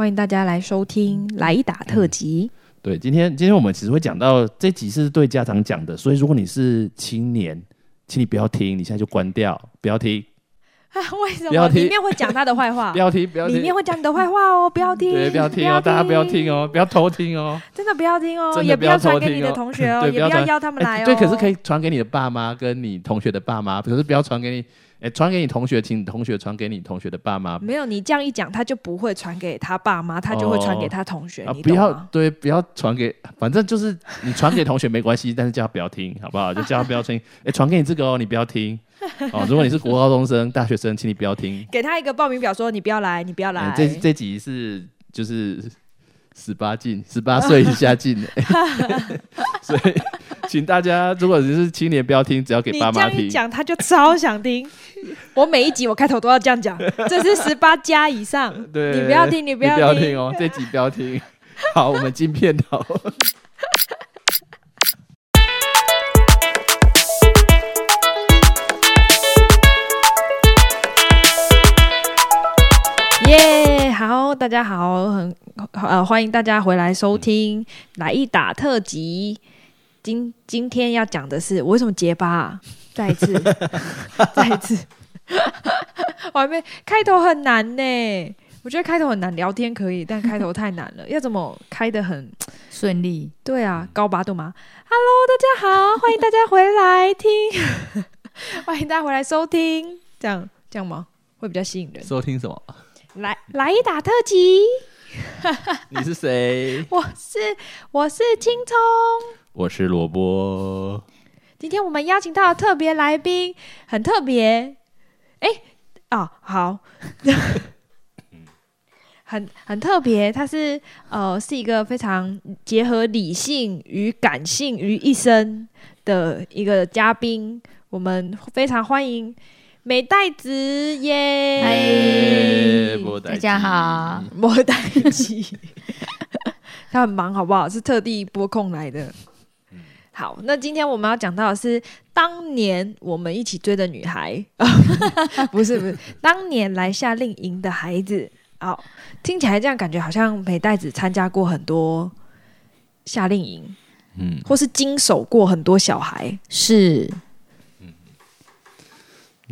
欢迎大家来收听来打特辑。对，今天今天我们其实会讲到这集是对家长讲的，所以如果你是青年，请你不要听，你现在就关掉，不要听，啊，为什不要听。么里面会讲他的坏话。不？要听，不要听。里听，面会讲你的坏话哦，不要听，对，不要听哦，大家不要听。哦，不要偷听哦，真的不要听哦，也不要偷传给你的同学哦，也不要邀他们来哦。哎对，可是可以传给你的爸妈跟你同学的爸妈，可是不要传给你，哎，传给你同学，请你同学传给你同学的爸妈。没有你这样一讲，他就不会传给他爸妈，他就会传给他同学，啊，不要？对，不要传给，反正就是你传给同学没关系，但是叫他不要听，好不好？就叫他不要听。哎，传给你这个哦，你不要听哦。如果你是国高中生、大学生，请你不要听。给他一个报名表，说你不要来，你不要来嗯。这这集是就是十八禁，十八岁以下禁的，所以请大家如果只是青年不要听，只要给你爸妈听。这样讲，他就超想听。我每一集我开头都要这样讲，这是十八加以上，对，你不要听，你不你要不要听哦，这集不要听。好，我们进片头。大家好，很呃欢迎大家回来收听来一打特辑。今今天要讲的是我为什么结巴、啊？再一次，再一次，我还没开头很难呢。我觉得开头很难，聊天可以，但开头太难了。要怎么开的很 顺利。对啊，高八度吗？Hello，大家好，欢迎大家回来听，欢迎大家回来收听，这样这样吗？会比较吸引人。收听什么？来来一打特辑，你是谁？我是我是青葱。我是萝卜。今天我们邀请到特别来宾很特别，哎，哦，好，很很特别，他是呃是一个非常结合理性与感性于一身的一个嘉宾，我们非常欢迎美袋子耶，大家好。莫代基，他很忙，好不好？是特地拨空来的。好，那今天我们要讲到的是当年我们一起追的女孩，不是不是，当年来夏令营的孩子。好，听起来这样感觉好像美代子参加过很多夏令营，嗯，或是经手过很多小孩。是。那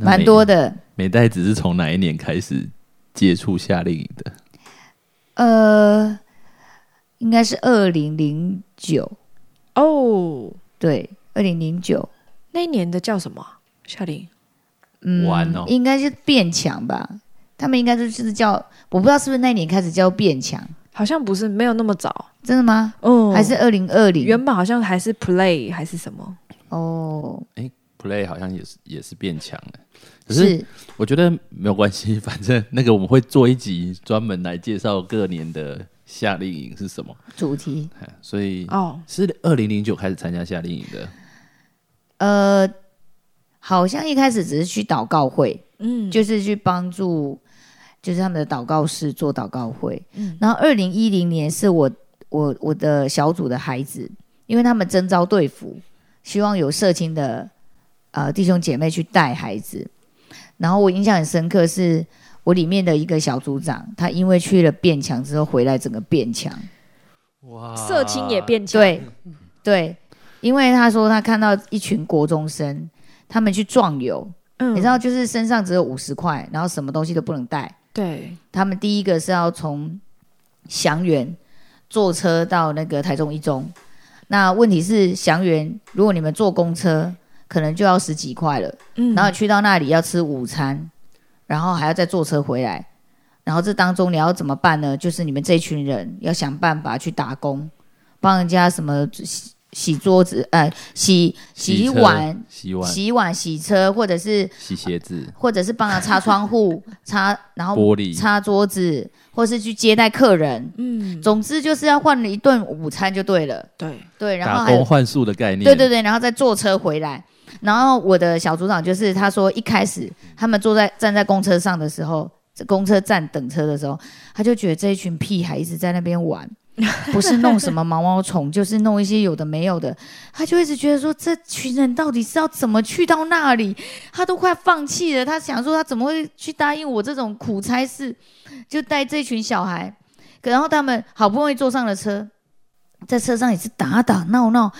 蛮多的。美代子是从哪一年开始接触夏令营的？呃，应该是二零零九，哦，对，二零零九，那一年的叫什么啊夏令营？嗯，玩哦应该是变强吧？他们应该就是叫，我不知道是不是那一年开始叫变强，好像不是，没有那么早。真的吗？哦还是二零二零？原本好像还是 play 还是什么？哦，Play 好像也是也是变强了，可是是我觉得没有关系，反正那个我们会做一集专门来介绍各年的夏令营是什么，主题。哎所以哦，是二零零九开始参加夏令营的。呃，好像一开始只是去祷告会，嗯，就是去帮助，就是他们的祷告室做祷告会。嗯然后二零一零年是我我我的小组的孩子，因为他们征召队服，希望有社青的呃弟兄姐妹去带孩子。然后我印象很深刻，是我里面的一个小组长，他因为去了变强之后回来，整个变强。哇色情也变强，对对，因为他说他看到一群国中生，他们去壮游，嗯你知道，就是身上只有五十块，然后什么东西都不能带。对，他们第一个是要从祥源坐车到那个台中一中，那问题是祥源，如果你们坐公车，可能就要十几块了，嗯然后去到那里要吃午餐，然后还要再坐车回来，然后这当中你要怎么办呢？就是你们这群人要想办法去打工，帮人家什么洗洗桌子，呃，洗洗碗、洗碗、洗碗、洗车，或者是洗鞋子、或者是帮他擦窗户、擦，然后玻璃，擦桌子，或是去接待客人。嗯，总之就是要换了一顿午餐就对了。对，对，然后打还有工换宿的概念。对对对，然后再坐车回来。然后我的小组长就是他说，一开始他们坐在站在公车上的时候，在公车站等车的时候，他就觉得这一群屁孩一直在那边玩，不是弄什么毛毛虫，就是弄一些有的没有的。他就一直觉得说，这群人到底是要怎么去到那里？他都快放弃了。他想说，他怎么会去答应我这种苦差事，就带这群小孩？然后他们好不容易坐上了车，在车上也是打打闹闹，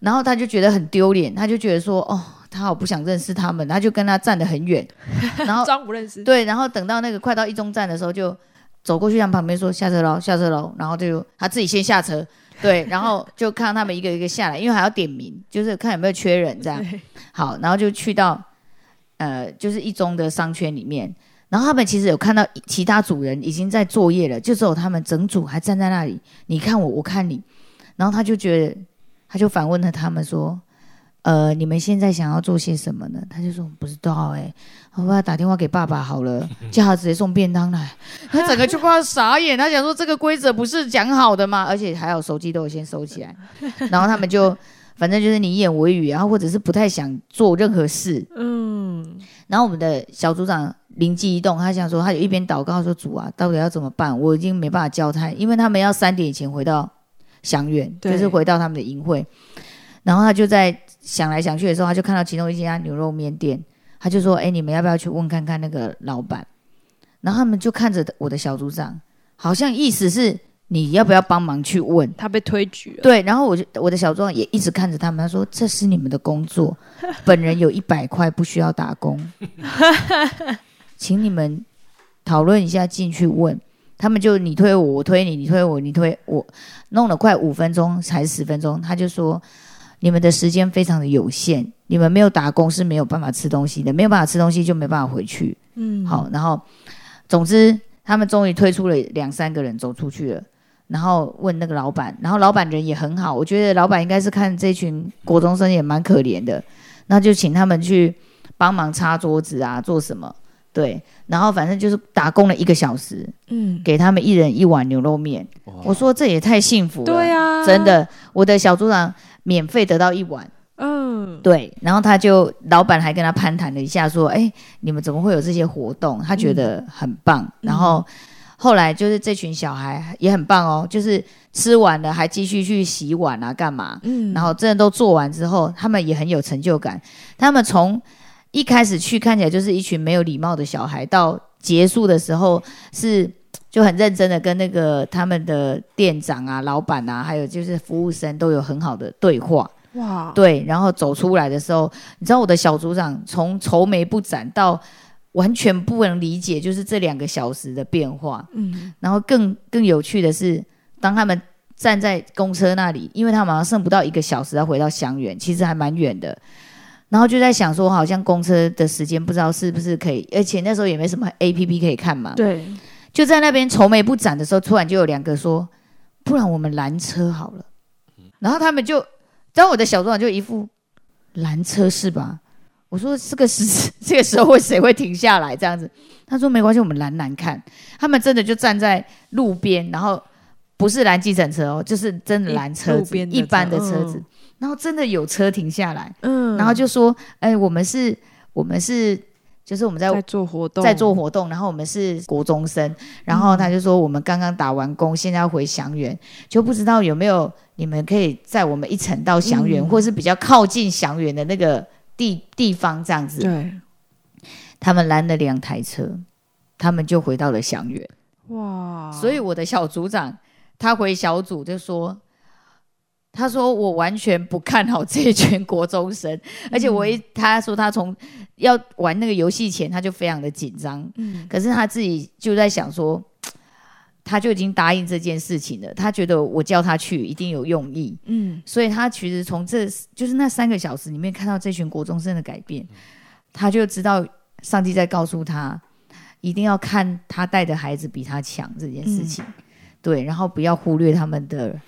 然后他就觉得很丢脸，他就觉得说，哦，他好不想认识他们，他就跟他站得很远，然后装不认识。对，然后等到那个快到一中站的时候，就走过去他们旁边说下车喽，下车喽，然后就他自己先下车，对，然后就看到他们一个一个下来，因为还要点名，就是看有没有缺人这样。好，然后就去到呃，就是一中的商圈里面，然后他们其实有看到其他组人已经在作业了，就只有他们整组还站在那里，你看我，我看你，然后他就觉得，他就反问了他们说。呃，你们现在想要做些什么呢？他就说不知道哎、我要打电话给爸爸好了，叫他直接送便当来。他整个就快要傻眼，他想说这个规则不是讲好的吗？而且还有手机都有先收起来，然后他们就 反正就是你一言我一语，然后或者是不太想做任何事，嗯，然后我们的小组长灵机一动，他想说，他就一边祷告说：“主啊，到底要怎么办？我已经没办法交代，因为他们要三点以前回到祥源，对就是回到他们的营会。然后他就在想来想去的时候，他就看到其中一家牛肉面店，他就说：‘哎，你们要不要去问看看那个老板？’然后他们就看着我的小组长，好像意思是你要不要帮忙去问。”他被推举了。对，然后我就我的小壮也一直看着他们，他说：“这是你们的工作，本人有一百块，不需要打工，请你们讨论一下进去问。”他们就你推我，我推你，你推我，你推我，弄了快五分钟才十分钟，他就说：“你们的时间非常的有限，你们没有打工是没有办法吃东西的，没有办法吃东西就没办法回去。”嗯，好，然后总之他们终于推出了两三个人走出去了，然后问那个老板，然后老板人也很好，我觉得老板应该是看这群国中生也蛮可怜的，那就请他们去帮忙擦桌子啊，做什么？对，然后反正就是打工了一个小时，嗯，给他们一人一碗牛肉面。我说这也太幸福了，对啊，真，的，我的小组长免费得到一碗。嗯，对，然后他就老板还跟他攀谈了一下，说：“哎，你们怎么会有这些活动？”他觉得很棒。然后后来就是这群小孩也很棒哦，就是吃完了还继续去洗碗啊，干嘛？嗯，然后真的都做完之后，他们也很有成就感。他们从一开始去看起来就是一群没有礼貌的小孩，到结束的时候是就很认真的跟那个他们的店长啊、老板啊，还有就是服务生都有很好的对话。哇，对，然后走出来的时候，你知道我的小组长从愁眉不展到完全不能理解，就是这两个小时的变化。嗯，然后更更有趣的是，当他们站在公车那里，因为他们好像剩不到一个小时要回到香园，其实还蛮远的。然后就在想说，好像公车的时间不知道是不是可以，而且那时候也没什么 A P P 可以看嘛。对，就在那边愁眉不展的时候，突然就有两个说：“不然我们拦车好了。”然后他们就，然后我的小组长就一副拦车是吧？我说这个时 这个时候会谁会停下来这样子？他说没关系，我们拦拦看。他们真的就站在路边，然后不是拦计程车哦，就是真的拦车子，路边的一般的车车子。然后真的有车停下来，嗯，然后就说：“哎，我们是，我们是，就是我们在在做活动，在做活动，然后我们是国中生，然后他就说我们刚刚打完工，现在要回祥源，就不知道有没有你们可以在我们一程到祥源，嗯或是比较靠近祥源的那个地地方这样子。对，他们拦了两台车，他们就回到了祥源。哇，所以我的小组长他回小组就说。他说：“我完全不看好这一群国中生，而且我一他说他从要玩那个游戏前他就非常的紧张，嗯，可是他自己就在想说，他就已经答应这件事情了，他觉得我叫他去一定有用意，嗯，所以他其实从这就是那三个小时里面看到这群国中生的改变，他就知道上帝在告诉他，一定要看他带的孩子比他强这件事情，对，然后不要忽略他们的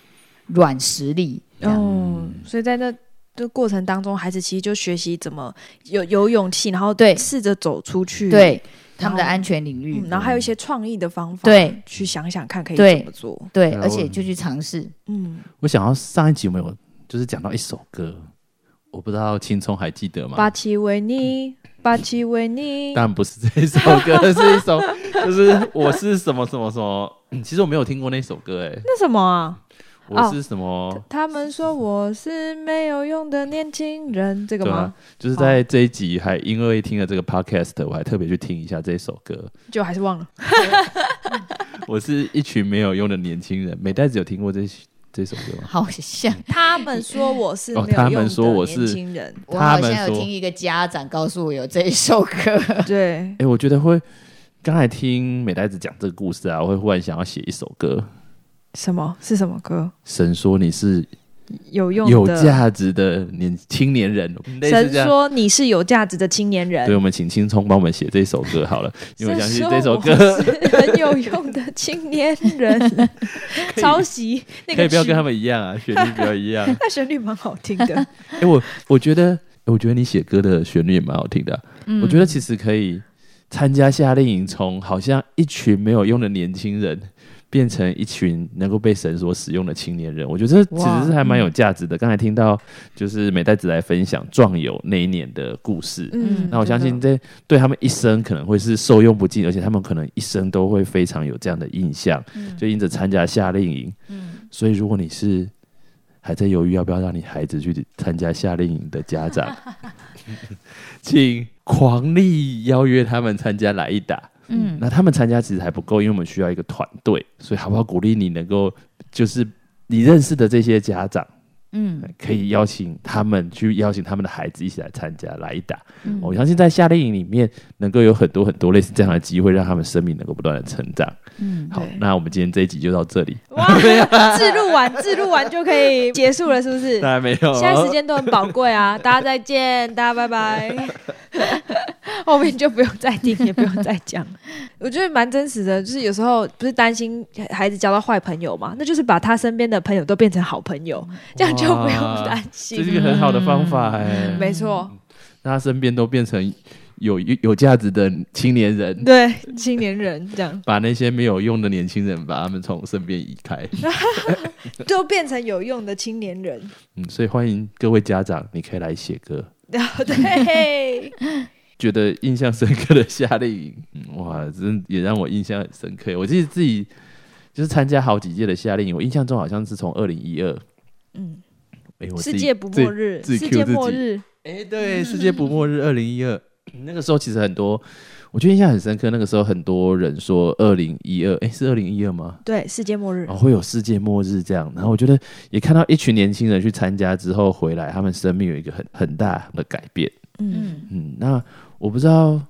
软实力，嗯。哦，所以在那的过程当中，孩子其实就学习怎么有有勇气，然后对。试着走出去，对他们的安全领域，嗯，然后还有一些创意的方法，对，去想想看可以怎么做，对，而且就去尝试，嗯，我想要上一集有没有就是讲到一首歌，我不知道青葱还记得吗？巴奇维尼，巴奇维尼，当然不是这一首歌，是一首就是我是什么什么什么。嗯其实我没有听过那首歌，哎，那什么啊？我是什么？他们说我是没有用的年轻人，这个吗？啊，就是在这一集还因为听了这个 podcast，我还特别去听一下这首歌。就还是忘了。我是一群没有用的年轻人。美袋子有听过这这首歌吗？好像 他们说我是哦他们没有用的说我是年轻人，我好像有听一个家长告诉我有这一首歌，对，哎、我觉得会。刚才听美袋子讲这个故事啊，我会忽然想要写一首歌。什么是什么歌？神说你是有用的有价值的年青年人，神。说你是有价值的青年人对，。我们请青葱帮我们写这首歌好了，因为我相信这首歌很有用的青年人。抄袭那个可以不要跟他们一样啊，旋律不要一样。那 旋律蛮好听的。哎、我我觉得，我觉得你写歌的旋律也蛮好听的啊、嗯我觉得其实可以参加夏令营，从好像一群没有用的年轻人，变成一群能够被神所使用的青年人。我觉得这其实是还蛮有价值的。刚才听到就是美代子来分享壮游那一年的故事。嗯，那我相信这对他们一生可能会是受用不尽，而且他们可能一生都会非常有这样的印象。就因着参加夏令营，嗯所以如果你是还在犹豫要不要让你孩子去参加夏令营的家长，请狂力邀约他们参加来一打。嗯那他们参加其实还不够，因为我们需要一个团队，所以好不好鼓励你能够就是你认识的这些家长，嗯可以邀请他们去邀请他们的孩子一起来参加来一打。嗯我相信在夏令营里面能够有很多很多类似这样的机会，让他们生命能够不断的成长。嗯好，那我们今天这一集就到这里，哇，自录完自录完就可以结束了，是不是？当然没有，现在时间都很宝贵啊，大家再见，大家拜拜。后面就不用再听，也不用再讲。我觉得蛮真实的，就是有时候不是担心孩子交到坏朋友嘛，那就是把他身边的朋友都变成好朋友，这样就不用担心这是。一个很好的方法哎、嗯 没错，让他身边都变成有有价值的青年人，对，青年人这样把那些没有用的年轻人把他们从身边移开。就变成有用的青年人。嗯，所以欢迎各位家长，你可以来写歌。对，觉得印象深刻的夏令营，嗯哇，真也让我印象很深刻。我记得自己就是参加好几届的夏令营，我印象中好像是从二零一二，嗯，哎，我世界不末日，世界末日，哎，对，世界不末日 二零一二，那个时候其实很多，我觉得印象很深刻。那个时候很多人说二零一二，哎，是二零一二吗？对，世界末日哦，，会有世界末日这样。然后我觉得也看到一群年轻人去参加之后回来，他们生命有一个很很大的改变。嗯嗯嗯，那我不知道，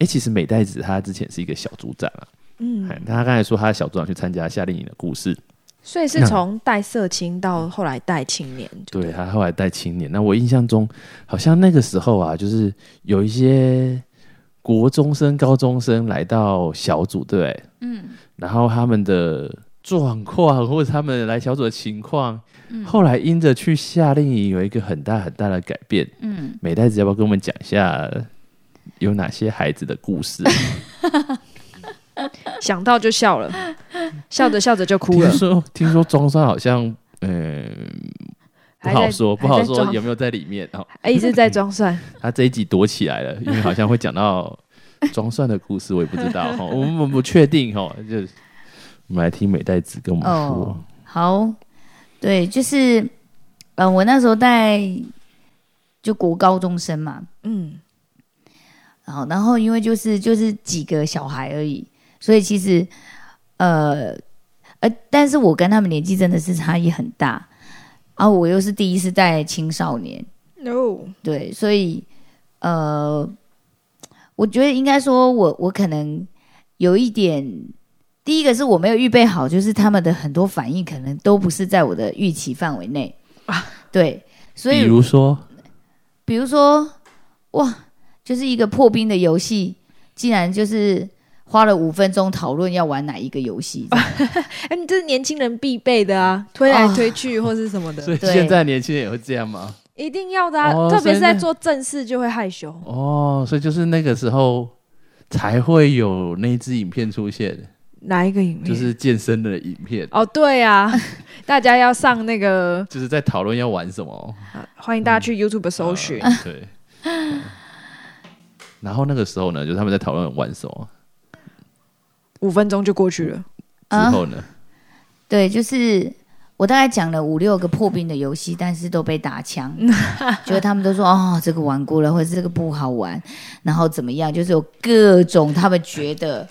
哎，其实美代子她之前是一个小组长啊，嗯，哎他刚才说她的小组长去参加夏令营的故事，所以是从带色青到后来带青年，对她后来带青年。那我印象中好像那个时候啊，就是有一些国中生、高中生来到小组，对对，嗯。然后他们的状况或者他们来小组的情况，嗯。后来因着去夏令营有一个很大很大的改变。嗯，美代子要不要跟我们讲一下有哪些孩子的故事？想到就笑了，笑着笑着就哭了，听说听说中山好像，嗯、不好说，不好说有没有在里面哦。哎一直在装蒜。他这一集躲起来了，因为好像会讲到装蒜的故事，我也不知道哈，我们我们不确定哈，就是我们来听美代子跟我们说。哦，好，对，就是，嗯、我那时候带就国高中生嘛，嗯，然后然后因为就是就是几个小孩而已，所以其实呃呃，但是我跟他们年纪真的是差异很大，然后我又是第一次带青少年，no，对，所以呃，我觉得应该说我我可能有一点，第一个是我没有预备好，就是他们的很多反应可能都不是在我的预期范围内啊，对，所以比如说，比如说哇，就是一个破冰的游戏，竟然就是花了五分钟讨论要玩哪一个游戏，哎，你这是年轻人必备的啊，推来推去或是 什么的，所以现在年轻人也会这样吗？一定要的啊，哦特别是在做正事就会害羞。哦，所以就是那个时候才会有那支影片出现，哪一个影片？就是健身的影片，哦，对啊，大家要上那个，就是在讨论要玩什么。啊欢迎大家去 YouTube 搜寻。呃对。嗯然后那个时候呢，就是他们在讨论玩什么，五分钟就过去了。之后呢，对，就是我大概讲了五六个破冰的游戏，但是都被打枪，就是他们都说哦，这个玩过了，或者是这个不好玩，然后怎么样，就是有各种他们觉得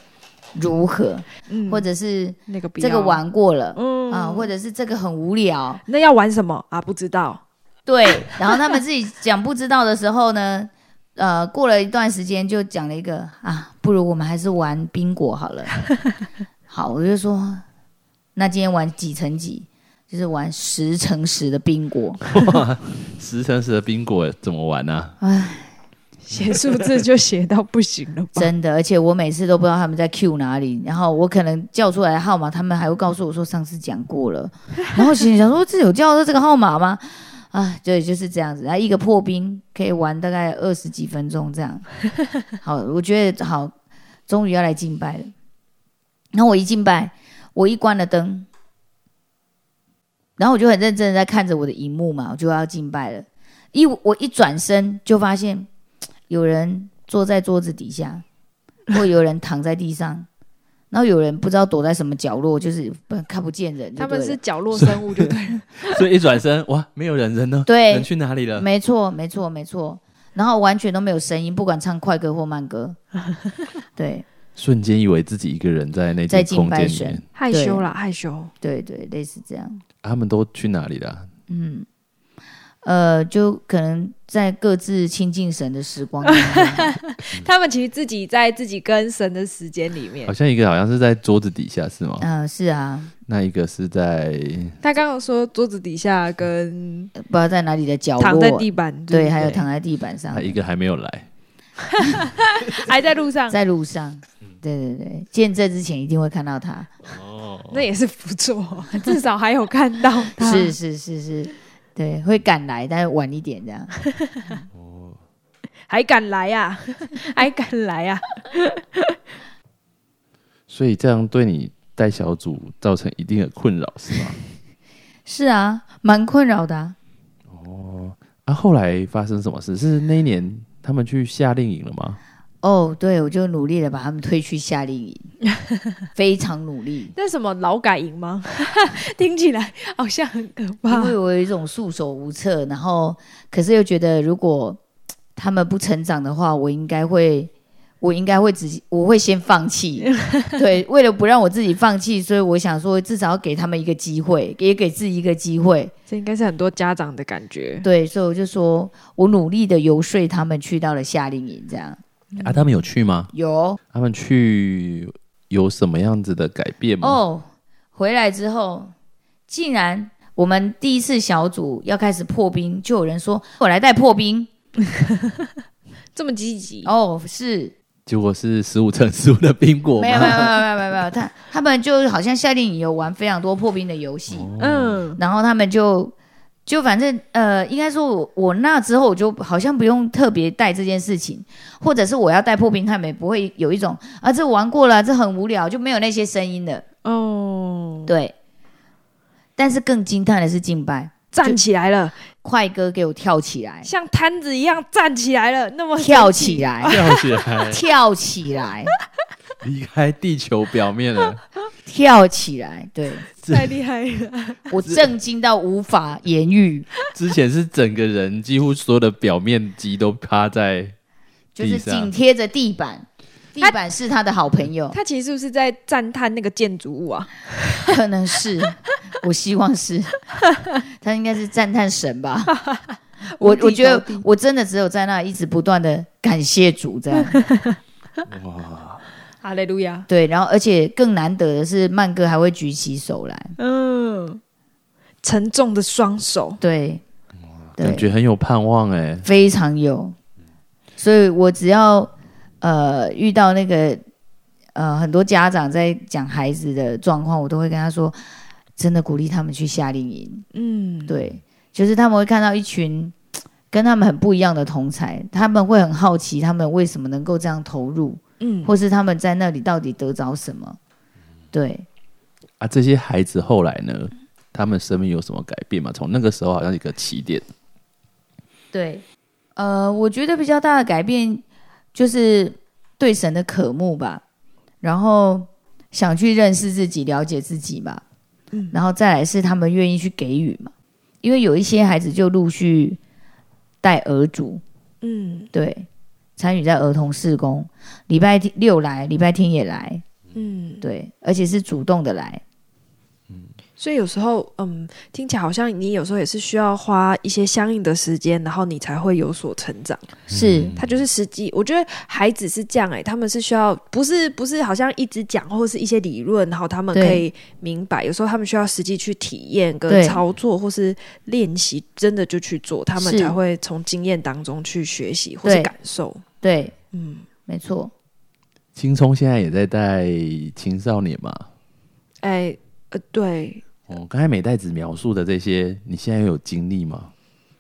如何，嗯。或者是那个不这个，玩过了。嗯。啊，或者是这个很无聊，那要玩什么？啊？不知道，对，然后他们自己讲不知道的时候呢，呃，过了一段时间就讲了一个啊，不如我们还是玩宾果好了。好，我就说，那今天玩几乘几？就是玩十乘十的宾果。十乘十的宾果怎么玩呢、唉，写数字就写到不行了吧？真的，而且我每次都不知道他们在 Q 哪里，然后我可能叫出来的号码，他们还会告诉我说上次讲过了，然后心里想说这有叫到这个号码吗？啊，对，就是这样子。然后一个破冰可以玩大概二十几分钟这样。好，我觉得好，终于要来敬拜了。然后我一敬拜，我一关了灯，然后我就很认真的在看着我的荧幕嘛，我就要敬拜了。一我一转身就发现有人坐在桌子底下，或有人躺在地上，然后有人不知道躲在什么角落，就是不看不见人他。们是角落生物，就对了。所以一转身，哇，没有人，人呢？对人去哪里了？没错，没错，没错。然后完全都没有声音，不管唱快歌或慢歌。对，瞬间以为自己一个人在那在空拜神间里面，害羞啦，害羞。对对，类似这样。啊他们都去哪里了？嗯，呃，就可能在各自亲近神的时光。他们其实自己在自己跟神的时间里面好。像一个好像是在桌子底下是吗？嗯、是啊，那一个是在他刚刚说桌子底下跟不知道在哪里的角落，躺在地板，对，还有躺在地板上啊，一个还没有来。还在路上，在路上。对对对，见证之前一定会看到他。哦，那也是不错，至少还有看到他。是是是是，对，会赶来，但是晚一点这样。还敢来呀、还敢来啊呀、所以这样对你带小组造成一定的困扰是吗？是啊，蛮困扰的啊、啊，后来发生什么事？是那一年他们去夏令营了吗？哦，对，我就努力的把他们推去夏令营，非常努力，那什么劳改营吗？听起来好像很可怕因怕。为我有一种束手无策，然后可是又觉得如果他们不成长的话，我应该会，我应该会自己，我会先放弃。对，为了不让我自己放弃，所以我想说，至少要给他们一个机会，也给自己一个机会。这应该是很多家长的感觉。对，所以我就说我努力的游说他们去到了夏令营，这样啊，他们有去吗？有他们去有什么样子的改变吗？哦，回来之后，竟然我们第一次小组要开始破冰，就有人说我来带破冰。这么积极，哦，是结果是十五乘十五的冰果吗？没有没有没有没有没有没有，他他们就好像夏令营有玩非常多破冰的游戏，嗯，然后他们就就反正呃，应该说我我那之后我就好像不用特别带这件事情，或者是我要带破冰，他们也不会有一种啊这玩过了，这很无聊，就没有那些声音的，哦，对。但是更惊叹的是敬拜，站起来了，快歌给我跳起来，像摊子一样站起来了，那么跳起来，跳起来，跳起来，离开地球表面了。跳起来，对太厉害了。我震惊到无法言喻。之前是整个人几乎所有的表面积都趴在就是紧贴着地板，地板是他的好朋友，他其实是不是在赞叹那个建筑物啊？可能是，我希望是，他应该是赞叹神吧。我我觉得我真的只有在那一直不断的感谢主这样，哈利路亚。对，然后而且更难得的是曼哥还会举起手来，嗯，沉重的双手，对，感对，觉很有盼望哎。非常有，所以我只要呃遇到那个呃很多家长在讲孩子的状况，我都会跟他说，真的鼓励他们去夏令营，嗯，对，就是他们会看到一群 跟他们很不一样的同才，他们会很好奇他们为什么能够这样投入，嗯，或是他们在那里到底得着什么。对，啊，这些孩子后来呢？他们生命有什么改变吗？从那个时候好像一个起点，对，呃，我觉得比较大的改变就是对神的渴慕吧，然后想去认识自己、了解自己吧。嗯。然后再来是他们愿意去给予嘛，因为有一些孩子就陆续带儿主，嗯。对，参与在儿童事工，礼拜六来，礼拜天也来，嗯，对，而且是主动的来，所以有时候，嗯，听起来好像你有时候也是需要花一些相应的时间，然后你才会有所成长。是，他就是实际，我觉得孩子是这样哎、他们是需要不是不是好像一直讲或是一些理论，然后他们可以明白，有时候他们需要实际去体验跟操作或是练习，真的就去做，他们才会从经验当中去学习或是感受。对，嗯，没错，青葱现在也在带青少年嘛。哎、呃，对，哦，刚才美代子描述的这些，你现在有经历吗？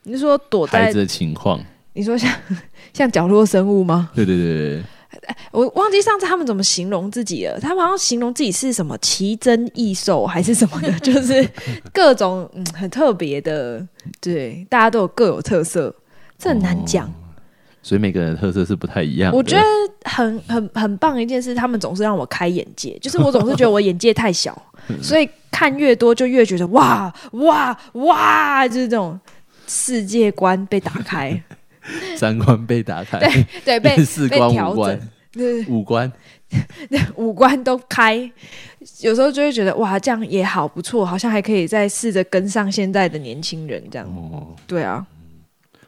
你是说躲在孩子的情况？你说像 像角落生物吗？对对对对，我忘记上次他们怎么形容自己了。他们好像形容自己是什么奇珍异兽还是什么的，就是各种嗯很特别的，对，大家都有各有特色，这很难讲。所以每个人的特色是不太一样的。我觉得很很很棒的一件事，他们总是让我开眼界，就是我总是觉得我眼界太小，所以看越多就越觉得哇哇哇，就是这种世界观被打开，三观被打开，对对，被四被观五官，对。五官五官都开，有时候就会觉得哇，这样也好不错，好像还可以再试着跟上现在的年轻人这样。哦。对啊，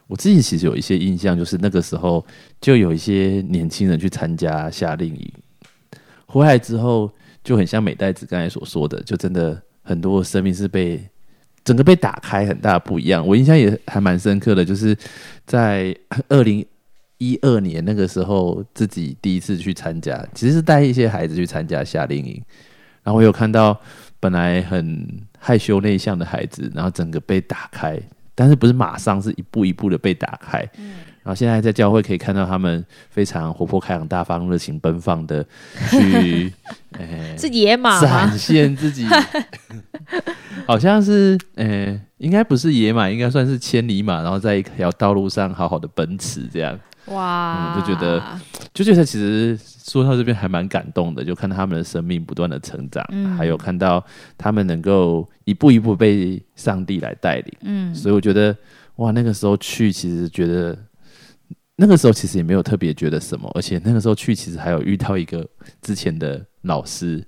我自己其实有一些印象，就是那个时候就有一些年轻人去参加夏令营，回来之后就很像美代子刚才所说的，就真的很多生命是被整个被打开，很大不一样。我印象也还蛮深刻的，就是在 二零一二年那个时候，自己第一次去参加，其实是带一些孩子去参加夏令营，然后我有看到本来很害羞内向的孩子，然后整个被打开，但是不是马上，是一步一步的被打开。然后现在在教会可以看到他们非常活泼开朗、大方、热情奔放的去，呃，是野马展？现自己，好像是，呃，应该不是野马，应该算是千里马，然后在一条道路上好好的奔驰，这样哇、嗯就觉得就觉得其实说到这边还蛮感动的，就看到他们的生命不断的成长，嗯还有看到他们能够一步一步被上帝来带领，嗯，所以我觉得哇，那个时候去其实觉得。那个时候其实也没有特别觉得什么，而且那个时候去其实还有遇到一个之前的老师，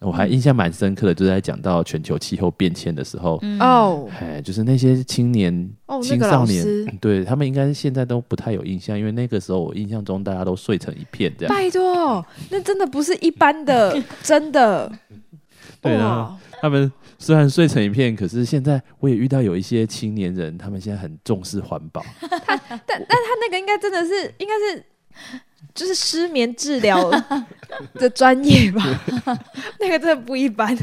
我还印象蛮深刻的，就是在讲到全球气候变迁的时候，嗯，哦哎，就是那些青年、青少年，师，对他们应该是现在都不太有印象，因为那个时候我印象中大家都睡成一片这样。拜托，那真的不是一般的，真的。对啊，他们虽然睡成一片，可是现在我也遇到有一些青年人，他们现在很重视环保。他但但他那个应该真的是，应该是就是失眠治疗的专业吧？那个真的不一般。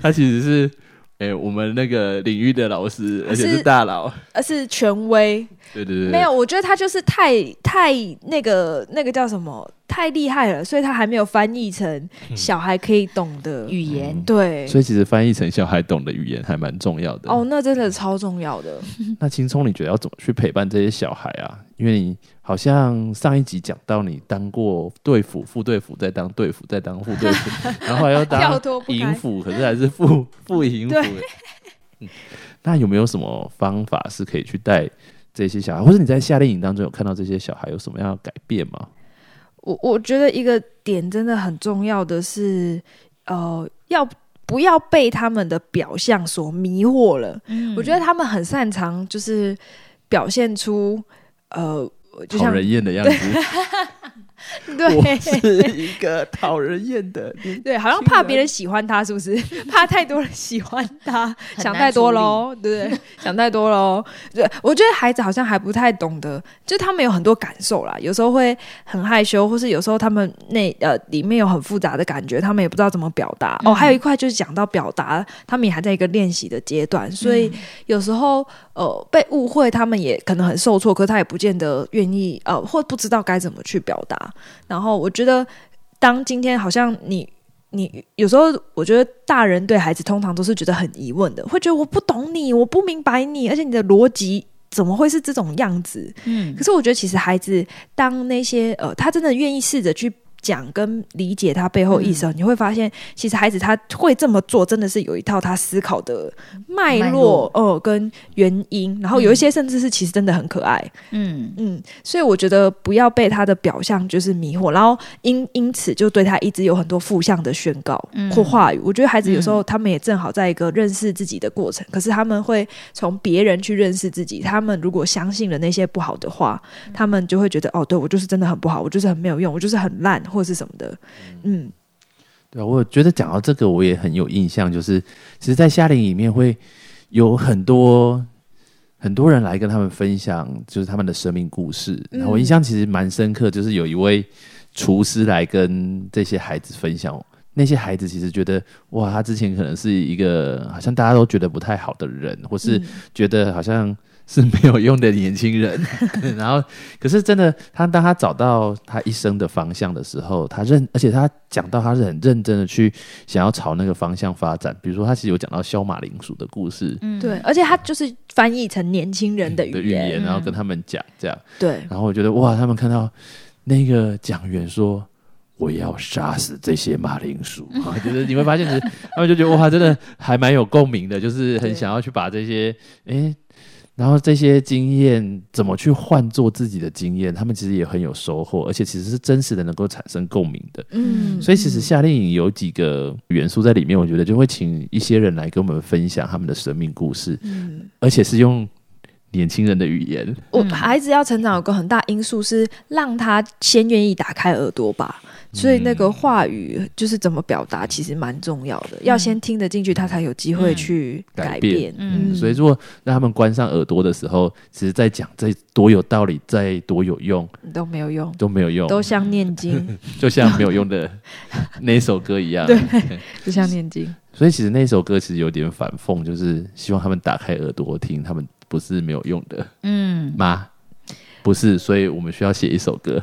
他其实是，哎、我们那个领域的老师，而且是是大佬。而是权威，对对对，没有，我觉得他就是太太那个那个叫什么，太厉害了，所以他还没有翻译成小孩可以懂的语言，对，所以其实翻译成小孩懂的语言还蛮重要的。哦，那真的超重要的。那青葱，你觉得要怎么去陪伴这些小孩啊？因为你好像上一集讲到你当过队辅、副队辅，再当队辅，再当副队辅，然后还要跳当营辅，可是还是副 副营辅。嗯那有没有什么方法是可以去带这些小孩，或者你在夏令营当中有看到这些小孩有什么样的改变吗？我我觉得一个点真的很重要的是，呃，要不要被他们的表象所迷惑了？嗯我觉得他们很擅长就是表现出，呃，就像人厌的样子，我对是一个讨人厌的年对，好像怕别人喜欢他，是不是？怕太多人喜欢他，想太多喽，对不对？想太多喽。对，我觉得孩子好像还不太懂得，就他们有很多感受啦，有时候会很害羞，或是有时候他们那呃里面有很复杂的感觉，他们也不知道怎么表达。哦，嗯还有一块就是讲到表达，他们也还在一个练习的阶段，所以有时候呃被误会，他们也可能很受挫，可是他也不见得愿意呃或不知道该怎么去表达。然后我觉得，当今天好像你。你有时候，我觉得大人对孩子通常都是觉得很疑问的，会觉得我不懂你，我不明白你，而且你的逻辑怎么会是这种样子？嗯可是我觉得，其实孩子当那些呃，他真的愿意试着去讲跟理解他背后意思，你会发现，其实孩子他会这么做，真的是有一套他思考的脉脉络络哦、跟原因。然后有一些甚至是其实真的很可爱，嗯嗯，所以我觉得不要被他的表象就是迷惑，然后因因此就对他一直有很多负向的宣告嗯或话语。我觉得孩子有时候他们也正好在一个认识自己的过程，可是他们会从别人去认识自己。他们如果相信了那些不好的话，他们就会觉得哦，对我就是真的很不好，我就是很没有用，我就是很烂或是什么的。嗯对啊，我觉得讲到这个，我也很有印象，就是其实，在夏令营里面会有很多很多人来跟他们分享，就是他们的生命故事。嗯然后我印象其实蛮深刻，就是有一位厨师来跟这些孩子分享。那些孩子其实觉得，哇，他之前可能是一个好像大家都觉得不太好的人，或是嗯觉得好像是没有用的年轻人。然后，可是真的，他当他找到他一生的方向的时候，他认，而且他讲到他是很认真的去想要朝那个方向发展。比如说，他其实有讲到削马铃薯的故事嗯对，而且他就是翻译成年轻人的语言，的语言，然后跟他们讲这样。对，然后我觉得哇，他们看到那个讲员说。我要杀死这些马铃薯，啊 就是你会发现，是他们就觉得哇，真的还蛮有共鸣的，就是很想要去把这些诶，然后这些经验怎么去换做自己的经验，他们其实也很有收获，而且其实是真实的，能够产生共鸣的。嗯，所以其实夏令营有几个元素在里面，我觉得就会请一些人来跟我们分享他们的生命故事，嗯。而且是用年轻人的语言。我嗯孩子要成长有个很大因素是让他先愿意打开耳朵吧，所以那个话语就是怎么表达，其实蛮重要的。要先听得进去，他才有机会去改变。嗯所以如果让他们关上耳朵的时候，其实在讲再多有道理，再多有用都没有用，都没有用，都像念经，就像没有用的 那首歌一样。对就像念经。所以其实那首歌其实有点反讽，就是希望他们打开耳朵听，他们不是没有用的嗯吗？不是，所以我们需要写一首歌。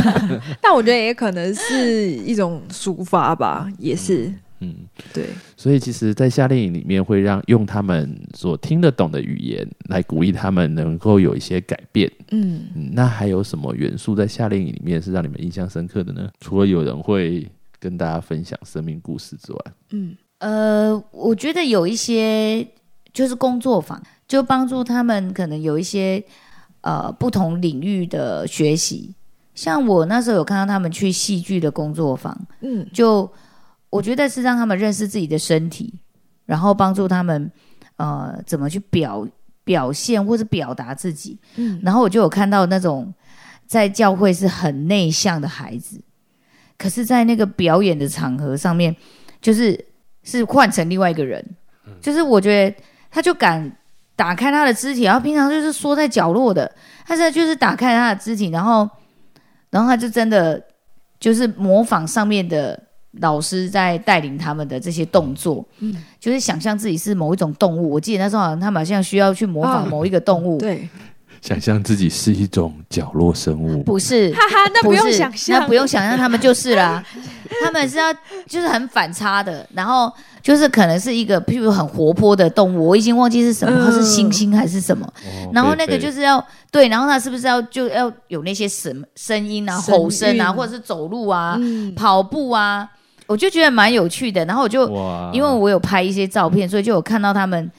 但我觉得也可能是一种抒发吧，也是嗯，对。所以其实，在夏令营里面，会让用他们所听得懂的语言来鼓励他们能够有一些改变。嗯，嗯，那还有什么元素在夏令营里面是让你们印象深刻的呢？除了有人会跟大家分享生命故事之外，嗯呃，我觉得有一些就是工作坊，就帮助他们可能有一些呃不同领域的学习。像我那时候有看到他们去戏剧的工作坊，嗯就我觉得是让他们认识自己的身体，然后帮助他们呃怎么去表表现或者表达自己。嗯然后我就有看到那种在教会是很内向的孩子，可是，在那个表演的场合上面，就是是换成另外一个人，就是我觉得他就敢打开他的肢体，然后平常就是缩在角落的，他现在就是打开他的肢体，然后，然后他就真的就是模仿上面的老师在带领他们的这些动作，嗯。就是想象自己是某一种动物。我记得那时候好像他们好像需要去模仿啊某一个动物，对，想象自己是一种角落生物。不是，哈哈，那不用是想象，那不用想象，他们就是啦。他们是要就是很反差的，然后就是可能是一个譬如很活泼的动物，我已经忘记是什么，嗯它是猩猩还是什么。哦然后那个贝贝就是要对，然后它是不是要就要有那些声声音啊、声吼声啊，韵或者是走路啊、嗯跑步啊，我就觉得蛮有趣的。然后我就哇因为我有拍一些照片，所以就有看到他们。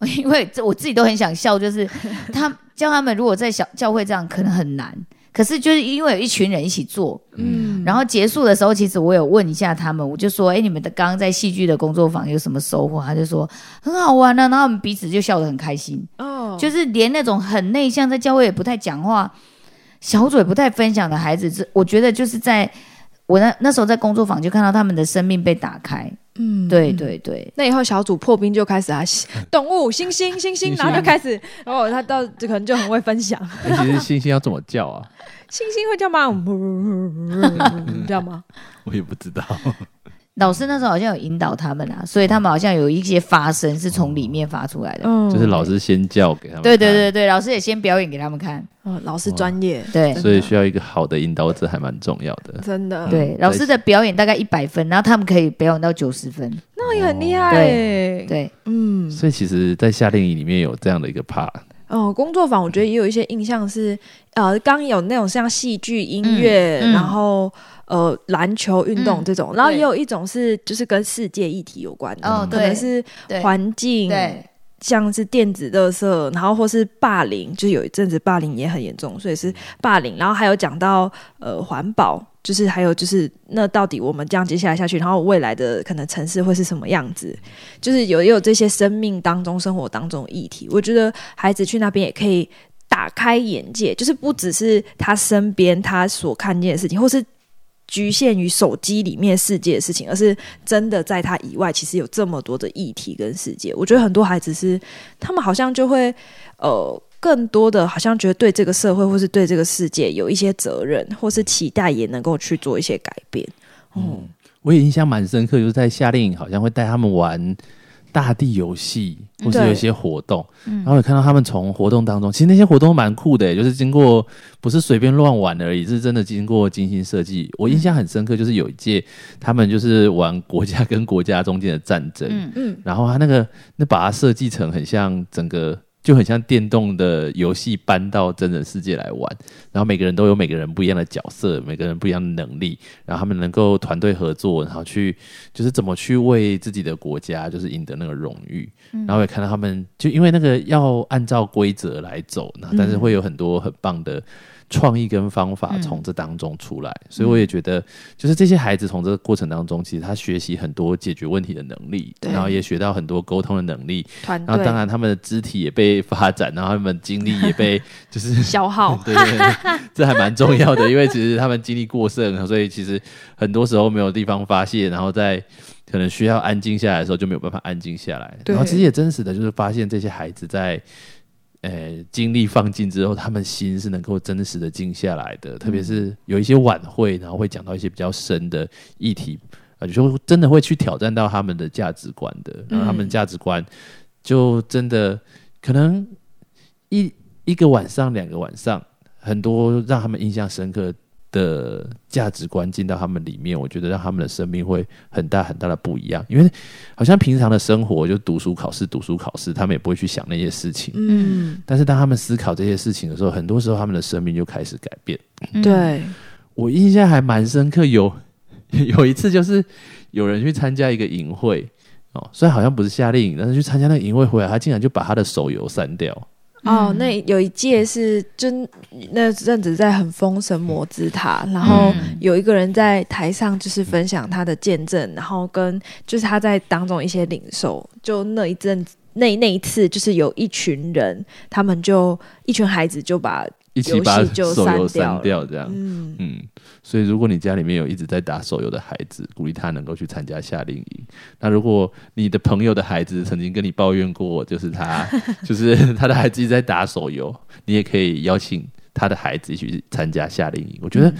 因为这我自己都很想笑，就是他教他们如果在小教会这样可能很难，可是就是因为有一群人一起做，嗯然后结束的时候，其实我有问一下他们，我就说：“哎，你们的刚刚在戏剧的工作坊有什么收获？”他就说：“很好玩啊。”然后我们彼此就笑得很开心，哦，就是连那种很内向，在教会也不太讲话、小嘴不太分享的孩子，这我觉得就是在我那那时候在工作坊就看到他们的生命被打开。嗯对。对对，那以后小组破冰就开始啊，动 物星星星星，然后就开始，然后他到可能就很会分享。哎其实星星要怎么叫啊？星星会叫吗？这样吗？我也不知道。老师那时候好像有引导他们啊，所以他们好像有一些发声是从里面发出来的。嗯就是老师先叫给他们。对对对，对，老师也先表演给他们看。哦，老师专业，对所以需要一个好的引导者还蛮重要的。真的，对，嗯老师的表演大概一百分，然后他们可以表演到九十分。那也很厉害对耶。对，嗯，所以其实，在夏令营里面有这样的一个 part，哦，工作坊我觉得也有一些印象是，呃，刚有那种像戏剧、音乐，嗯嗯。然后呃篮球运动嗯这种，然后也有一种是就是跟世界议题有关的，哦可能是环境，对，像是电子垃圾，然后或是霸凌，就是有一阵子霸凌也很严重，所以是霸凌，然后还有讲到呃环保，就是还有就是那到底我们这样接下来下去，然后未来的可能城市会是什么样子，就是有也有这些生命当中、生活当中的议题，我觉得孩子去那边也可以打开眼界，就是不只是他身边他所看见的事情，或是。局限于手机里面世界的事情，而是真的在他以外，其实有这么多的议题跟世界。我觉得很多孩子是，他们好像就会呃，更多的好像觉得对这个社会或是对这个世界有一些责任，或是期待也能够去做一些改变。嗯，我也印象蛮深刻，就是在夏令营好像会带他们玩大地游戏，或是有一些活动，嗯。然后也看到他们从活动当中，其实那些活动蛮酷的，就是经过不是随便乱玩而已，是真的经过精心设计。我印象很深刻，就是有一届他们就是玩国家跟国家中间的战争，嗯嗯，然后他那个那把它设计成很像整个就很像电动的游戏搬到真人世界来玩，然后每个人都有每个人不一样的角色，每个人不一样的能力，然后他们能够团队合作，然后去就是怎么去为自己的国家就是赢得那个荣誉，然后也看到他们就因为那个要按照规则来走，那但是会有很多很棒的。创意跟方法嗯。从这当中出来，所以我也觉得，就是这些孩子从这个过程当中，其实他学习很多解决问题的能力，然后也学到很多沟通的能力，团然后当然他们的肢体也被发展，然后他们精力也被 就是消耗，对 对对，这还蛮重要的，因为其实他们精力过剩，所以其实很多时候没有地方发泄，然后在可能需要安静下来的时候就没有办法安静下来。然后其实也真实的就是发现这些孩子在。呃，精力放尽之后，他们心是能够真实的静下来的。特别是有一些晚会，然后会讲到一些比较深的议题，啊，就真的会去挑战到他们的价值观的。然后他们价值观就真的可能一一个晚上、两个晚上，很多让他们印象深刻的价值观进到他们里面，我觉得让他们的生命会很大很大的不一样。因为好像平常的生活就读书考试、读书考试，他们也不会去想那些事情。嗯，但是当他们思考这些事情的时候，很多时候他们的生命就开始改变。嗯，对，我印象还蛮深刻，有 有一次就是有人去参加一个营会哦，虽然好像不是夏令营，但是去参加那个营会回来，他竟然就把他的手游删掉。哦，嗯那有一届是真那阵子在很封神魔之塔，然后嗯。有一个人在台上就是分享他的见证，然后跟就是他在当中一些领受，就那一阵子那那一次就是有一群人，他们就一群孩子就把一起把手游删掉这样。嗯嗯，所以如果你家里面有一直在打手游的孩子，鼓励他能够去参加夏令营。那如果你的朋友的孩子曾经跟你抱怨过，就是他 就是他的孩子一直在打手游，你也可以邀请他的孩子一起去参加夏令营。我觉得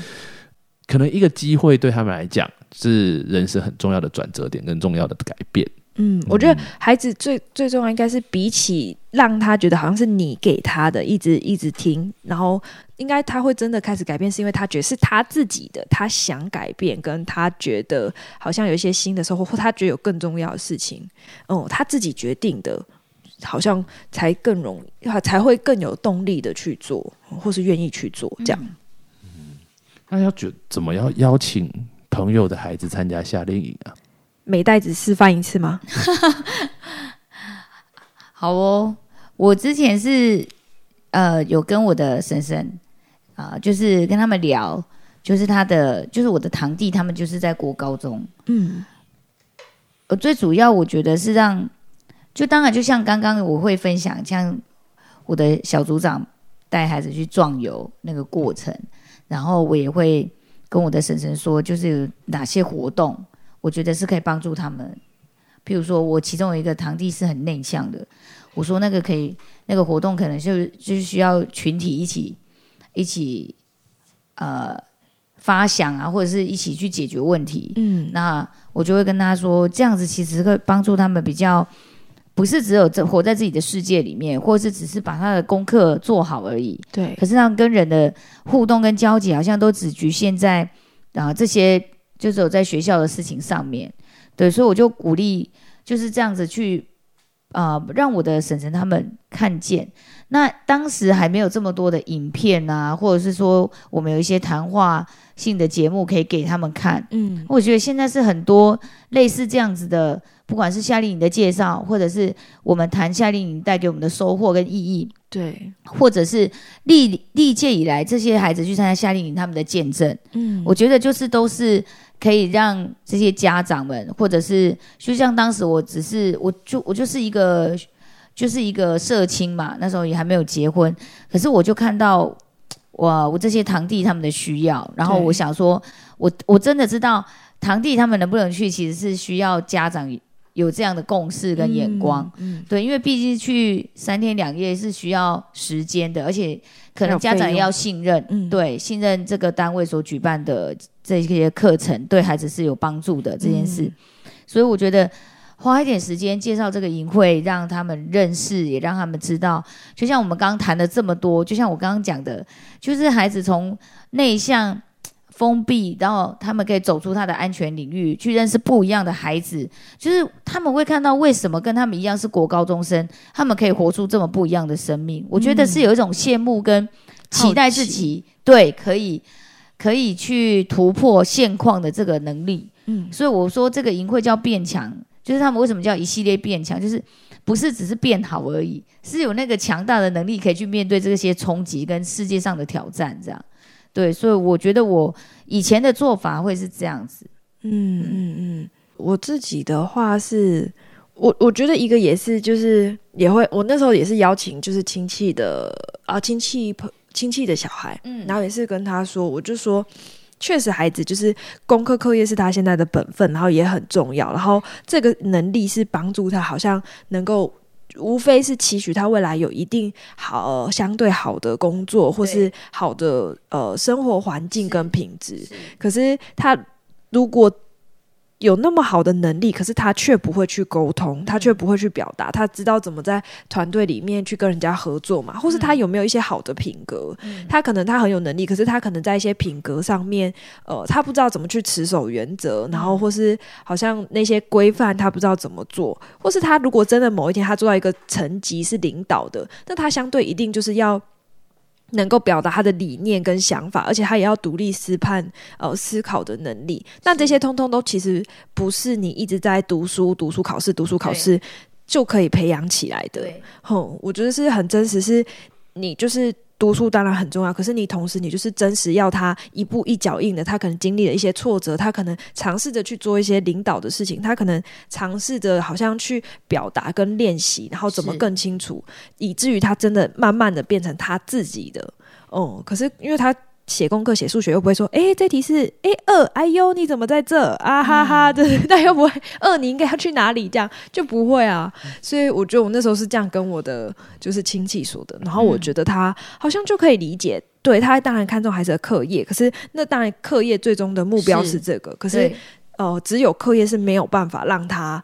可能一个机会对他们来讲是人生很重要的转折点，跟重要的改变。嗯，我觉得孩子最最重要应该是比起让他觉得好像是你给他的，一直一直听，然后应该他会真的开始改变，是因为他觉得是他自己的，他想改变，跟他觉得好像有一些新的收获，或他觉得有更重要的事情，哦、他自己决定的，好像才更容易，才会更有动力的去做，或是愿意去做这样。那要觉怎么要邀请朋友的孩子参加夏令营啊？美袋子示范一次吗？好哦，我之前是呃有跟我的婶婶啊，就是跟他们聊，就是他的就是我的堂弟，他们就是在国高中。嗯呃，最主要我觉得是让，就当然就像刚刚我会分享，像我的小组长带孩子去壮游那个过程，然后我也会跟我的婶婶说，就是有哪些活动，我觉得是可以帮助他们。譬如说，我其中有一个堂弟是很内向的，我说那个可以，那个活动可能就就是需要群体一起一起呃发想啊，或者是一起去解决问题。嗯那我就会跟他说，这样子其实会帮助他们比较，不是只有这活在自己的世界里面，或是只是把他的功课做好而已。对，可是让跟人的互动跟交集，好像都只局限在啊、这些就只有在学校的事情上面。对，所以我就鼓励就是这样子去呃，让我的婶婶他们看见。那当时还没有这么多的影片啊，或者是说我们有一些谈话性的节目可以给他们看。嗯，我觉得现在是很多类似这样子的，不管是夏令营的介绍，或者是我们谈夏令营带给我们的收获跟意义，对，或者是历历届以来这些孩子去参加夏令营他们的见证，嗯，我觉得就是都是可以让这些家长们，或者是就像当时我只是我就我就是一个就是一个社青嘛，那时候也还没有结婚，可是我就看到我我这些堂弟他们的需要，然后我想说，我我真的知道堂弟他们能不能去，其实是需要家长有这样的共识跟眼光。嗯，对，因为毕竟去三天两夜是需要时间的，而且可能家长也要信任，嗯。对，信任这个单位所举办的这些课程对孩子是有帮助的这件事。嗯所以我觉得花一点时间介绍这个营会，让他们认识，也让他们知道，就像我们刚刚谈的这么多，就像我刚刚讲的，就是孩子从内向。封闭，然后他们可以走出他的安全领域，去认识不一样的孩子。就是他们会看到为什么跟他们一样是国高中生，他们可以活出这么不一样的生命。我觉得是有一种羡慕跟期待自己对可以可以去突破现况的这个能力。嗯，所以我说这个营会叫变强，就是他们为什么叫一系列变强，就是不是只是变好而已，是有那个强大的能力可以去面对这些冲击跟世界上的挑战，这样。对，所以我觉得我以前的做法会是这样子。嗯嗯嗯，我自己的话是，我我觉得一个也是，就是也会，我那时候也是邀请就是亲戚的啊亲戚朋亲戚的小孩，嗯然后也是跟他说，我就说。确实，孩子就是功课课业是他现在的本分，然后也很重要。然后这个能力是帮助他，好像能够，无非是期许他未来有一定好、呃相对好的工作，或是好的呃生活环境跟品质。可是他如果有那么好的能力，可是他却不会去沟通，他却不会去表达，他知道怎么在团队里面去跟人家合作嘛，或是他有没有一些好的品格？他可能他很有能力，可是他可能在一些品格上面，呃，他不知道怎么去持守原则，然后或是好像那些规范他不知道怎么做，或是他如果真的某一天他做到一个层级是领导的，那他相对一定就是要。能够表达他的理念跟想法，而且他也要独立思判、呃思考的能力。那这些通通都其实不是你一直在读书、读书考试、读书考试就可以培养起来的。对，哼，我觉得是很真实，是你就是读书当然很重要，可是你同时你就是真实要他一步一脚印的，他可能经历了一些挫折，他可能尝试着去做一些领导的事情，他可能尝试着好像去表达跟练习，然后怎么更清楚，以至于他真的慢慢的变成他自己的。哦、可是因为他。写功课、写数学又不会说，哎、这题是哎二，哎呦，你怎么在这啊？哈哈，对，那又不会二，你应该要去哪里？这样就不会啊。所以我觉得我那时候是这样跟我的就是亲戚说的，然后我觉得他好像就可以理解，对他当然看重孩子的课业，可是那当然课业最终的目标是是这个，可是哦呃，只有课业是没有办法让他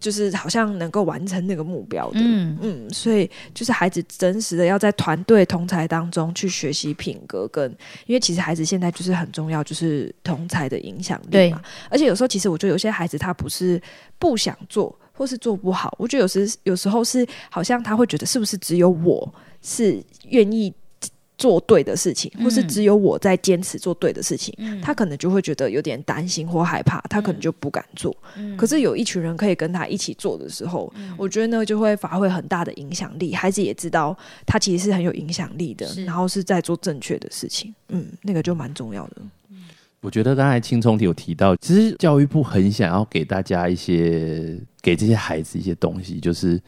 就是好像能够完成那个目标的。嗯，嗯，所以就是孩子真实的要在团队同才当中去学习品格跟，因为其实孩子现在就是很重要，就是同才的影响力嘛。而且有时候其实我觉得有些孩子他不是不想做，或是做不好，我觉得有时有时候是好像他会觉得是不是只有我是愿意做对的事情，或是嗯只有我在坚持做对的事情，嗯他可能就会觉得有点担心或害怕，他可能就不敢做。嗯可是有一群人可以跟他一起做的时候，我觉得呢就会发挥很大的影响力。孩子也知道他其实是很有影响力的，然后是在做正确的事情。嗯，那个就蛮重要的。我觉得刚才青葱有提到，其实教育部很想要给大家一些，给这些孩子一些东西，就是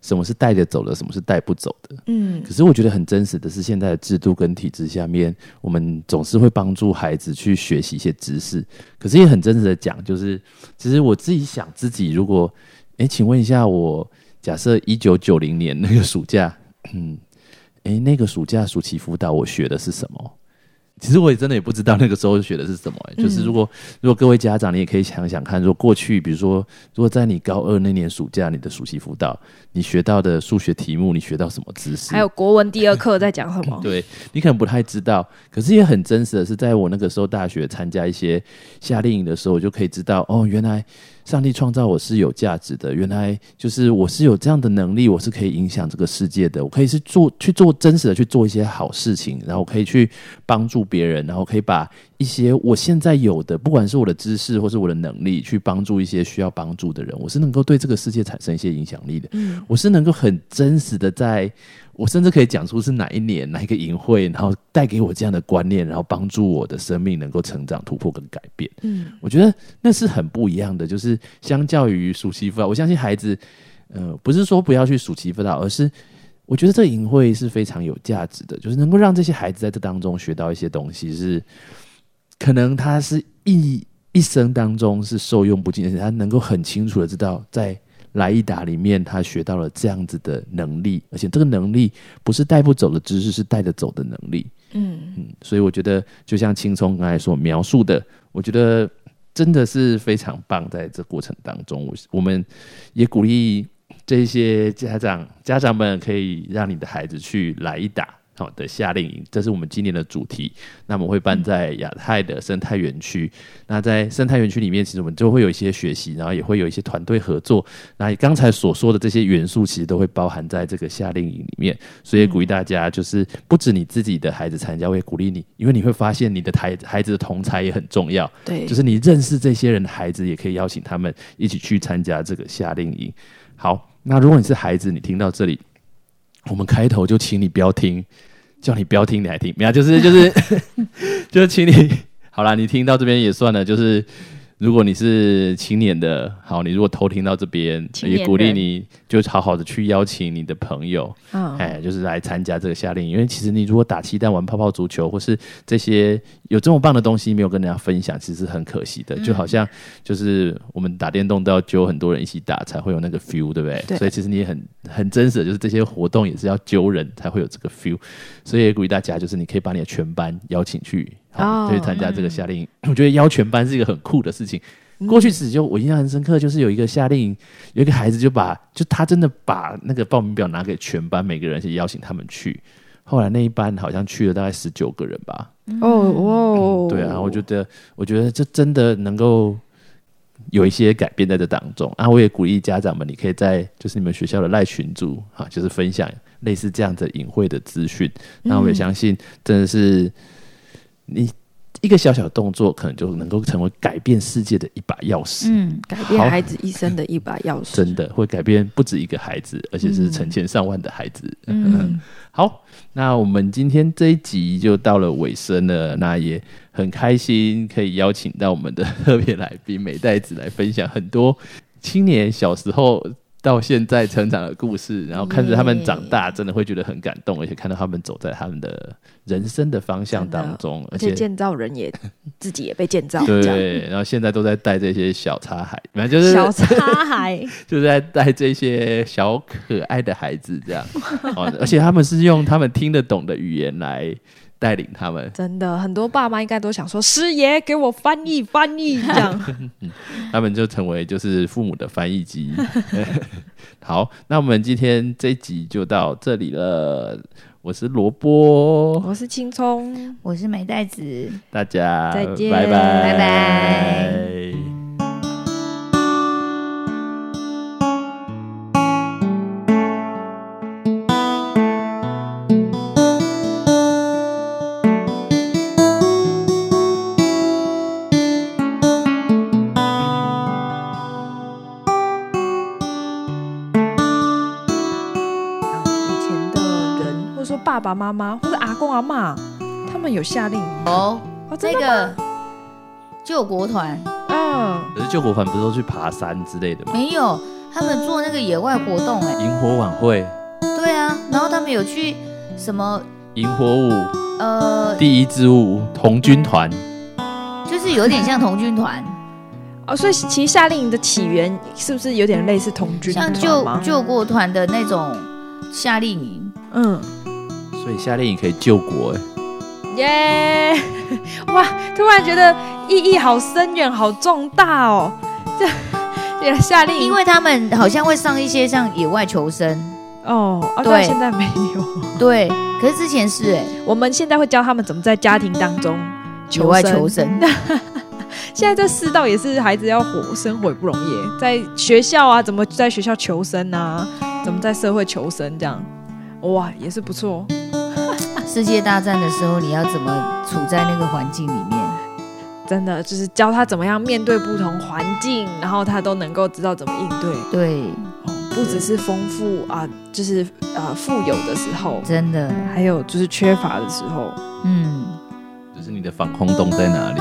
什么是带着走的，什么是带不走的。嗯可是我觉得很真实的是，现在的制度跟体制下面，我们总是会帮助孩子去学习一些知识。可是也很真实的讲，就是其实我自己想自己，如果诶，请问一下我，假设一九九零年那个暑假，嗯，诶，那个暑假暑期辅导我学的是什么？其实我也真的也不知道那个时候学的是什么、诶就是如果如果各位家长，你也可以想想看，说过去，比如说，如果在你高二那年暑假，你的暑期辅导，你学到的数学题目，你学到什么知识？还有国文第二课在讲什么？对你可能不太知道，可是也很真实的是，在我那个时候大学参加一些夏令营的时候，我就可以知道哦，原来上帝创造我是有价值的，原来就是我是有这样的能力，我是可以影响这个世界的，我可以是做去做真实的去做一些好事情，然后可以去帮助别人，然后可以把一些我现在有的，不管是我的知识或是我的能力，去帮助一些需要帮助的人，我是能够对这个世界产生一些影响力的，嗯我是能够很真实的在。我甚至可以讲出是哪一年哪一个营会，然后带给我这样的观念，然后帮助我的生命能够成长、突破跟改变。嗯我觉得那是很不一样的，就是相较于暑期辅导，我相信孩子，呃，不是说不要去暑期辅导，而是我觉得这个营会是非常有价值的，就是能够让这些孩子在这当中学到一些东西，是可能他是一一生当中是受用不尽，而且他能够很清楚的知道在。来一打里面，他学到了这样子的能力，而且这个能力不是带不走的知识，是带得走的能力。嗯嗯，所以我觉得，就像青葱刚才所描述的，我觉得真的是非常棒。在这过程当中，我我们也鼓励这些家长家长们，可以让你的孩子去来一打好的夏令营，这是我们今年的主题。那我们会办在亚太的生态园区。那在生态园区里面，其实我们就会有一些学习，然后也会有一些团队合作。那刚才所说的这些元素，其实都会包含在这个夏令营里面。所以鼓励大家，就是不止你自己的孩子参加，我也鼓励你，因为你会发现你的孩孩子的同才也很重要。对，就是你认识这些人的孩子，也可以邀请他们一起去参加这个夏令营。好，那如果你是孩子，你听到这里，我们开头就请你不要听，叫你不要听，你还听？没有，就是就是 就是请你 好啦，你听到这边也算了，就是。如果你是青年的，好，你如果偷听到这边，也鼓励你，就好好的去邀请你的朋友，嗯哎，就是来参加这个夏令营。因为其实你如果打气弹、玩泡泡足球，或是这些有这么棒的东西没有跟人家分享，其实是很可惜的。就好像就是我们打电动都要揪很多人一起打，才会有那个 feel，对不对？对所以其实你也很很真实的，就是这些活动也是要揪人才会有这个 feel。所以也鼓励大家，就是你可以把你的全班邀请去，好，哦去参加这个夏令营。我觉得邀全班是一个很酷的事情。过去只就我印象很深刻，就是有一个夏令营，有一个孩子就把就他真的把那个报名表拿给全班每个人，去邀请他们去。后来那一班好像去了大概十九个人吧。哦哦，对啊，我觉得我觉得这真的能够有一些改变在这当中啊。我也鼓励家长们，你可以在就是你们学校的赖群组啊，就是分享类似这样的隐晦的资讯。那我也相信，真的是你一个小小的动作，可能就能够成为改变世界的一把钥匙。嗯，改变孩子一生的一把钥匙。真的会改变不止一个孩子，而且是成千上万的孩子。嗯，好，那我们今天这一集就到了尾声了，那也很开心可以邀请到我们的特别来宾美代子来分享很多青年小时候。到现在成长的故事，然后看着他们长大，真的会觉得很感动，而且看到他们走在他们的人生的方向当中，而且建造人也 自己也被建造，对，然后现在都在带这些小插孩，反正就是小插孩，就是在带这些小可爱的孩子这样，哦，而且他们是用他们听得懂的语言来带领他们，真的很多爸妈应该都想说，师爷给我翻译翻译这样。他们就成为就是父母的翻译机。好，那我们今天这一集就到这里了。我是萝卜，我是青葱，我是美袋子，大家再见拜拜，拜拜。妈妈，或者阿公阿妈，他们有夏令营。哦，那？个救国团。嗯，可是救国团不是都去爬山之类的吗？没有，他们做那个野外活动，哎，萤火晚会、对啊，然后他们有去什么？萤火舞、呃，第一支舞、童军团，就是有点像童军团，哦，所以其实夏令营的起源是不是有点类似童军像救吗？救国团的那种夏令营，嗯，所以夏令营可以救国哎。耶！哇，突然觉得意义好深远、好重大哦。这这夏令营，因为他们好像会上一些像野外求生，哦，啊，对但现在没有。对，可是之前是哎，我们现在会教他们怎么在家庭当中野外求生。生，现在这世道也是孩子要活生活也不容易，在学校啊，怎么在学校求生啊，怎么在社会求生这样，哇，也是不错。世界大战的时候，你要怎么处在那个环境里面？真的就是教他怎么样面对不同环境，然后他都能够知道怎么应对。对，不只是丰富啊，就是呃富有的时候，真的，还有就是缺乏的时候。嗯，就是你的防空洞在哪里？